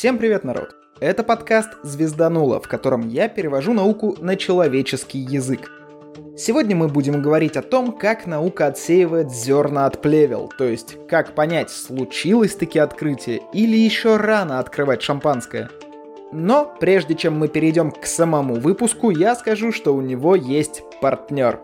Всем привет, народ! Это подкаст «Звездануло», в котором я перевожу науку на человеческий язык. Сегодня мы будем говорить о том, как наука отсеивает зерна от плевел, то есть как понять, случилось таки открытие или еще рано открывать шампанское. Но прежде чем мы перейдем к самому выпуску, я скажу, что у него есть партнер.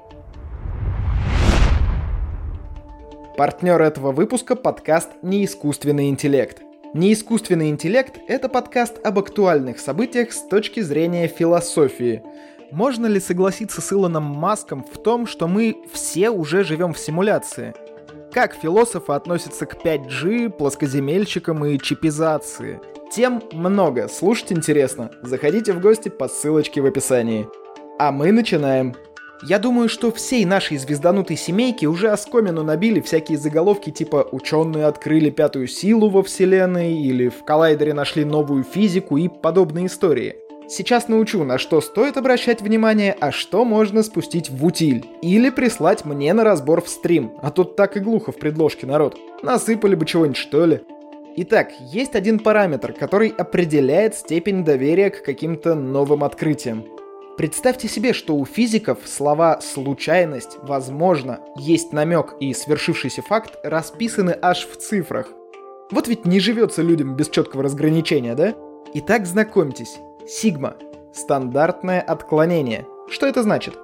Партнер этого выпуска – подкаст «Неискусственный интеллект». Неискусственный интеллект – это подкаст об актуальных событиях с точки зрения философии. Можно ли согласиться с Илоном Маском в том, что мы все уже живем в симуляции? Как философы относятся к 5G, плоскоземельщикам и чипизации? Тем много, слушать интересно. Заходите в гости по ссылочке в описании. А мы начинаем. Я думаю, что всей нашей звезданутой семейке уже оскомину набили всякие заголовки типа «Ученые открыли пятую силу во Вселенной» или «В коллайдере нашли новую физику» и подобные истории. Сейчас научу, на что стоит обращать внимание, а что можно спустить в утиль. Или прислать мне на разбор в стрим, а тут так и глухо в предложке народ. Насыпали бы чего-нибудь что ли. Итак, есть один параметр, который определяет степень доверия к каким-то новым открытиям. Представьте себе, что у физиков слова «случайность», «возможно», «есть намек» и «свершившийся факт» расписаны аж в цифрах. Вот ведь не живется людям без четкого разграничения, да? Итак, знакомьтесь. Сигма. Стандартное отклонение. Что это значит?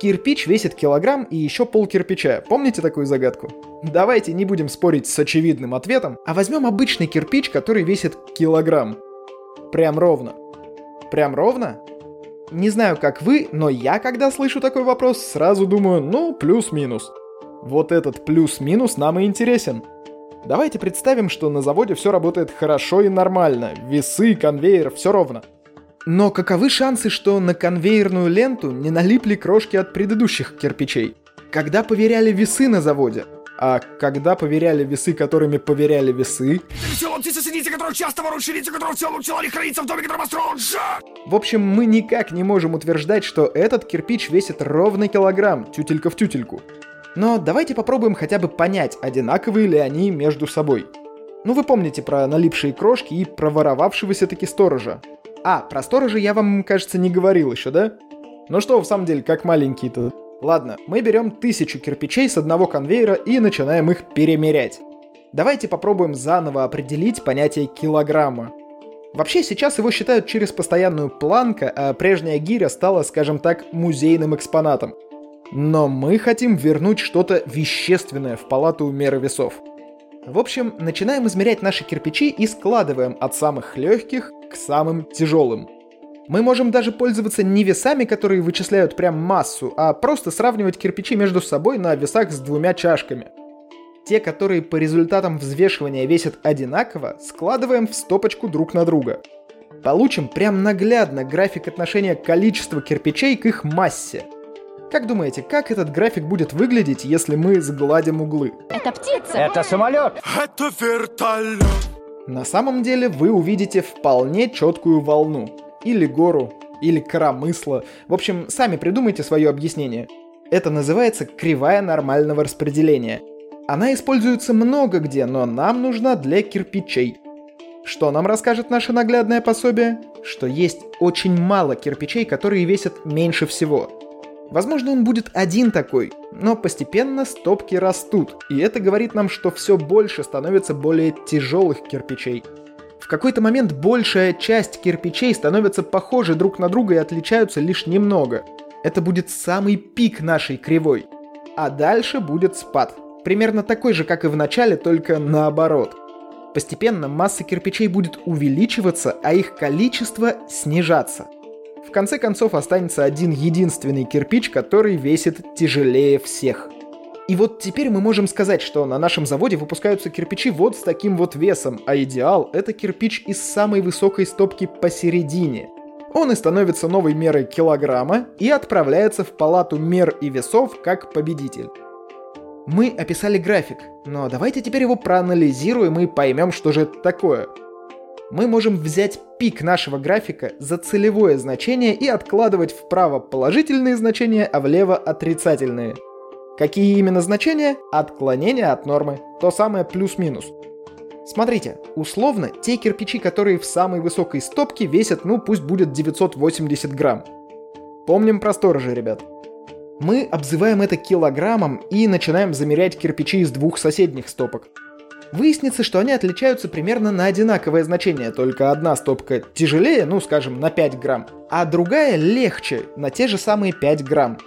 Кирпич весит килограмм и еще пол кирпича. Помните такую загадку? Давайте не будем спорить с очевидным ответом, а возьмем обычный кирпич, который весит килограмм. Прям ровно. Прям ровно? Не знаю, как вы, но я, когда слышу такой вопрос, сразу думаю, ну, плюс-минус. Вот этот плюс-минус нам и интересен. Давайте представим, что на заводе все работает хорошо и нормально, весы, конвейер, все ровно. Но каковы шансы, что на конвейерную ленту не налипли крошки от предыдущих кирпичей? Когда поверяли весы на заводе, а когда поверяли весы, которыми поверяли весы... В общем, мы никак не можем утверждать, что этот кирпич весит ровно килограмм, тютелька в тютельку. Но давайте попробуем хотя бы понять, одинаковые ли они между собой. Ну вы помните про налипшие крошки и проворовавшегося таки сторожа. А, про сторожа я вам, кажется, не говорил еще, да? Ну что, в самом деле, как маленький-то Ладно, мы берем тысячу кирпичей с одного конвейера и начинаем их перемерять. Давайте попробуем заново определить понятие килограмма. Вообще сейчас его считают через постоянную планка, а прежняя гиря стала, скажем так, музейным экспонатом. Но мы хотим вернуть что-то вещественное в палату меры весов. В общем, начинаем измерять наши кирпичи и складываем от самых легких к самым тяжелым. Мы можем даже пользоваться не весами, которые вычисляют прям массу, а просто сравнивать кирпичи между собой на весах с двумя чашками. Те, которые по результатам взвешивания весят одинаково, складываем в стопочку друг на друга. Получим прям наглядно график отношения количества кирпичей к их массе. Как думаете, как этот график будет выглядеть, если мы сгладим углы? Это птица! Это самолет! Это вертолет! На самом деле вы увидите вполне четкую волну или гору, или коромысло. В общем, сами придумайте свое объяснение. Это называется кривая нормального распределения. Она используется много где, но нам нужна для кирпичей. Что нам расскажет наше наглядное пособие? Что есть очень мало кирпичей, которые весят меньше всего. Возможно, он будет один такой, но постепенно стопки растут, и это говорит нам, что все больше становится более тяжелых кирпичей – в какой-то момент большая часть кирпичей становятся похожи друг на друга и отличаются лишь немного. Это будет самый пик нашей кривой. А дальше будет спад. Примерно такой же, как и в начале, только наоборот. Постепенно масса кирпичей будет увеличиваться, а их количество снижаться. В конце концов останется один единственный кирпич, который весит тяжелее всех – и вот теперь мы можем сказать, что на нашем заводе выпускаются кирпичи вот с таким вот весом, а идеал — это кирпич из самой высокой стопки посередине. Он и становится новой мерой килограмма и отправляется в палату мер и весов как победитель. Мы описали график, но давайте теперь его проанализируем и поймем, что же это такое. Мы можем взять пик нашего графика за целевое значение и откладывать вправо положительные значения, а влево отрицательные – Какие именно значения? Отклонение от нормы. То самое плюс-минус. Смотрите, условно, те кирпичи, которые в самой высокой стопке весят, ну пусть будет 980 грамм. Помним про сторожа, ребят. Мы обзываем это килограммом и начинаем замерять кирпичи из двух соседних стопок. Выяснится, что они отличаются примерно на одинаковое значение, только одна стопка тяжелее, ну скажем, на 5 грамм, а другая легче, на те же самые 5 грамм.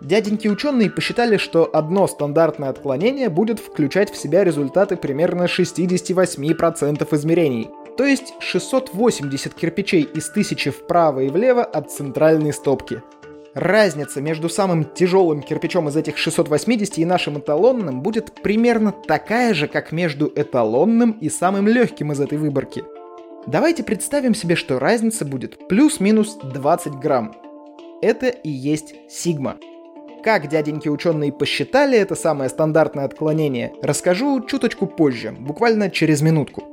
Дяденьки ученые посчитали, что одно стандартное отклонение будет включать в себя результаты примерно 68% измерений. То есть 680 кирпичей из 1000 вправо и влево от центральной стопки. Разница между самым тяжелым кирпичом из этих 680 и нашим эталонным будет примерно такая же, как между эталонным и самым легким из этой выборки. Давайте представим себе, что разница будет плюс-минус 20 грамм. Это и есть сигма. Как дяденьки ученые посчитали это самое стандартное отклонение, расскажу чуточку позже, буквально через минутку.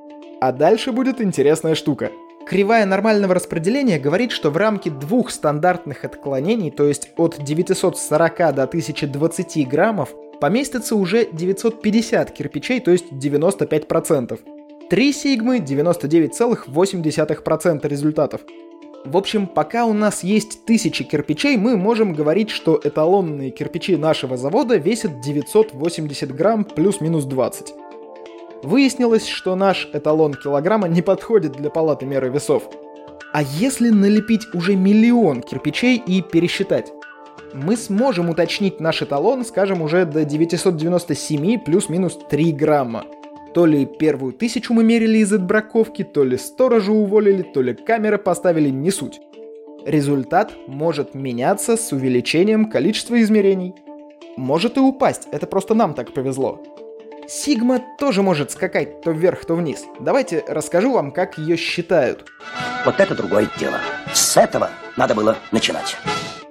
А дальше будет интересная штука. Кривая нормального распределения говорит, что в рамке двух стандартных отклонений, то есть от 940 до 1020 граммов, поместится уже 950 кирпичей, то есть 95%. 3 сигмы 99,8% результатов. В общем, пока у нас есть тысячи кирпичей, мы можем говорить, что эталонные кирпичи нашего завода весят 980 грамм плюс-минус 20. Выяснилось, что наш эталон килограмма не подходит для палаты меры весов. А если налепить уже миллион кирпичей и пересчитать? Мы сможем уточнить наш эталон, скажем, уже до 997 плюс-минус 3 грамма. То ли первую тысячу мы мерили из отбраковки, то ли сторожа уволили, то ли камеры поставили, не суть. Результат может меняться с увеличением количества измерений. Может и упасть, это просто нам так повезло. Сигма тоже может скакать то вверх, то вниз. Давайте расскажу вам, как ее считают. Вот это другое дело. С этого надо было начинать.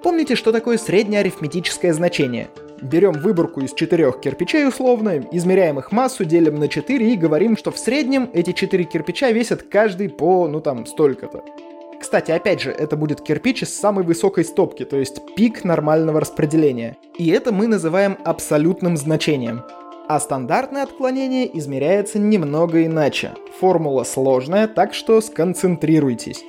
Помните, что такое среднее арифметическое значение? Берем выборку из четырех кирпичей условно, измеряем их массу, делим на 4 и говорим, что в среднем эти четыре кирпича весят каждый по, ну там, столько-то. Кстати, опять же, это будет кирпич из самой высокой стопки, то есть пик нормального распределения. И это мы называем абсолютным значением. А стандартное отклонение измеряется немного иначе. Формула сложная, так что сконцентрируйтесь.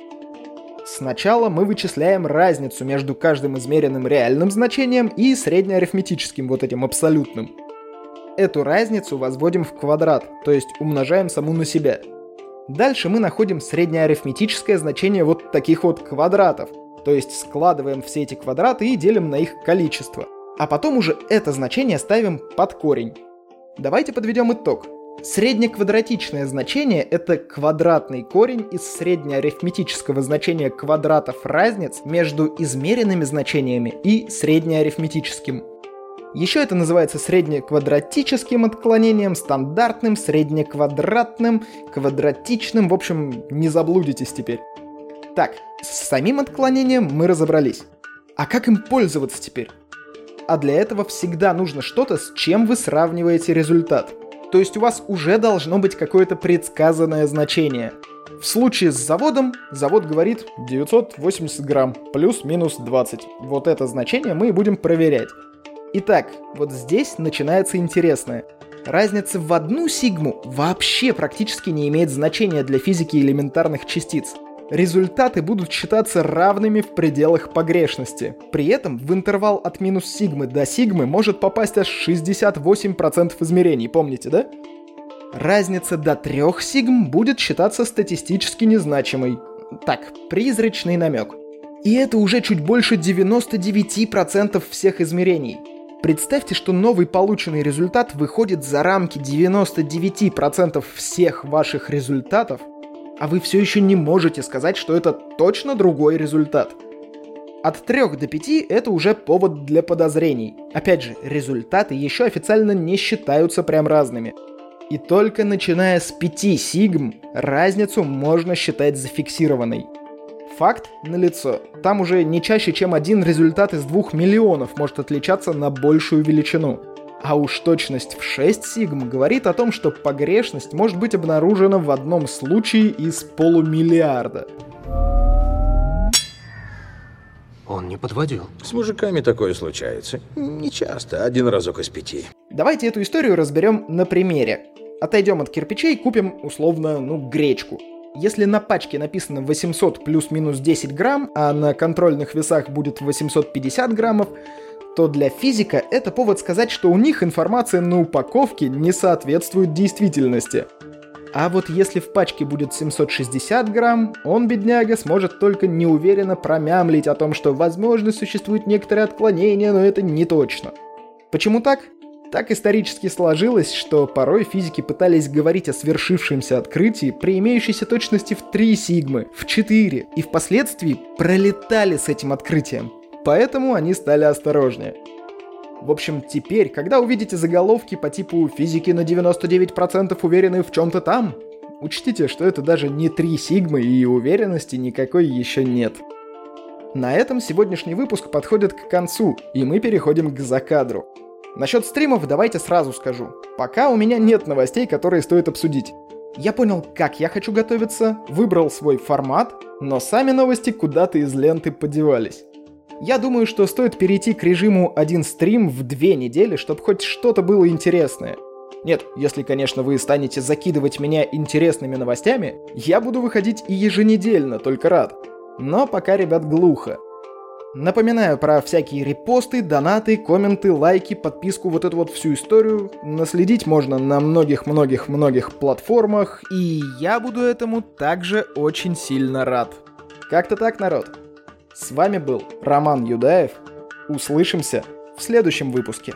Сначала мы вычисляем разницу между каждым измеренным реальным значением и среднеарифметическим, вот этим абсолютным. Эту разницу возводим в квадрат, то есть умножаем саму на себя. Дальше мы находим среднеарифметическое значение вот таких вот квадратов, то есть складываем все эти квадраты и делим на их количество. А потом уже это значение ставим под корень. Давайте подведем итог. Среднеквадратичное значение — это квадратный корень из среднеарифметического значения квадратов разниц между измеренными значениями и среднеарифметическим. Еще это называется среднеквадратическим отклонением, стандартным, среднеквадратным, квадратичным, в общем, не заблудитесь теперь. Так, с самим отклонением мы разобрались. А как им пользоваться теперь? А для этого всегда нужно что-то, с чем вы сравниваете результат — то есть у вас уже должно быть какое-то предсказанное значение. В случае с заводом, завод говорит 980 грамм, плюс-минус 20. Вот это значение мы и будем проверять. Итак, вот здесь начинается интересное. Разница в одну сигму вообще практически не имеет значения для физики элементарных частиц результаты будут считаться равными в пределах погрешности. При этом в интервал от минус сигмы до сигмы может попасть аж 68% измерений, помните, да? Разница до 3 сигм будет считаться статистически незначимой. Так, призрачный намек. И это уже чуть больше 99% всех измерений. Представьте, что новый полученный результат выходит за рамки 99% всех ваших результатов, а вы все еще не можете сказать, что это точно другой результат. От 3 до 5 это уже повод для подозрений. Опять же, результаты еще официально не считаются прям разными. И только начиная с 5 сигм, разницу можно считать зафиксированной. Факт налицо. Там уже не чаще, чем один результат из двух миллионов может отличаться на большую величину. А уж точность в 6 сигм говорит о том, что погрешность может быть обнаружена в одном случае из полумиллиарда. Он не подводил. С мужиками такое случается. Не часто, один разок из пяти. Давайте эту историю разберем на примере. Отойдем от кирпичей, купим условно, ну, гречку. Если на пачке написано 800 плюс-минус 10 грамм, а на контрольных весах будет 850 граммов, то для физика это повод сказать, что у них информация на упаковке не соответствует действительности. А вот если в пачке будет 760 грамм, он, бедняга, сможет только неуверенно промямлить о том, что, возможно, существует некоторые отклонения, но это не точно. Почему так? Так исторически сложилось, что порой физики пытались говорить о свершившемся открытии при имеющейся точности в 3 сигмы, в 4, и впоследствии пролетали с этим открытием. Поэтому они стали осторожнее. В общем, теперь, когда увидите заголовки по типу «физики на 99% уверены в чем-то там», учтите, что это даже не 3 сигмы и уверенности никакой еще нет. На этом сегодняшний выпуск подходит к концу, и мы переходим к закадру. Насчет стримов давайте сразу скажу. Пока у меня нет новостей, которые стоит обсудить. Я понял, как я хочу готовиться, выбрал свой формат, но сами новости куда-то из ленты подевались. Я думаю, что стоит перейти к режиму один стрим в две недели, чтобы хоть что-то было интересное. Нет, если, конечно, вы станете закидывать меня интересными новостями, я буду выходить и еженедельно, только рад. Но пока, ребят, глухо. Напоминаю про всякие репосты, донаты, комменты, лайки, подписку, вот эту вот всю историю. Наследить можно на многих-многих-многих платформах, и я буду этому также очень сильно рад. Как-то так, народ. С вами был Роман Юдаев. Услышимся в следующем выпуске.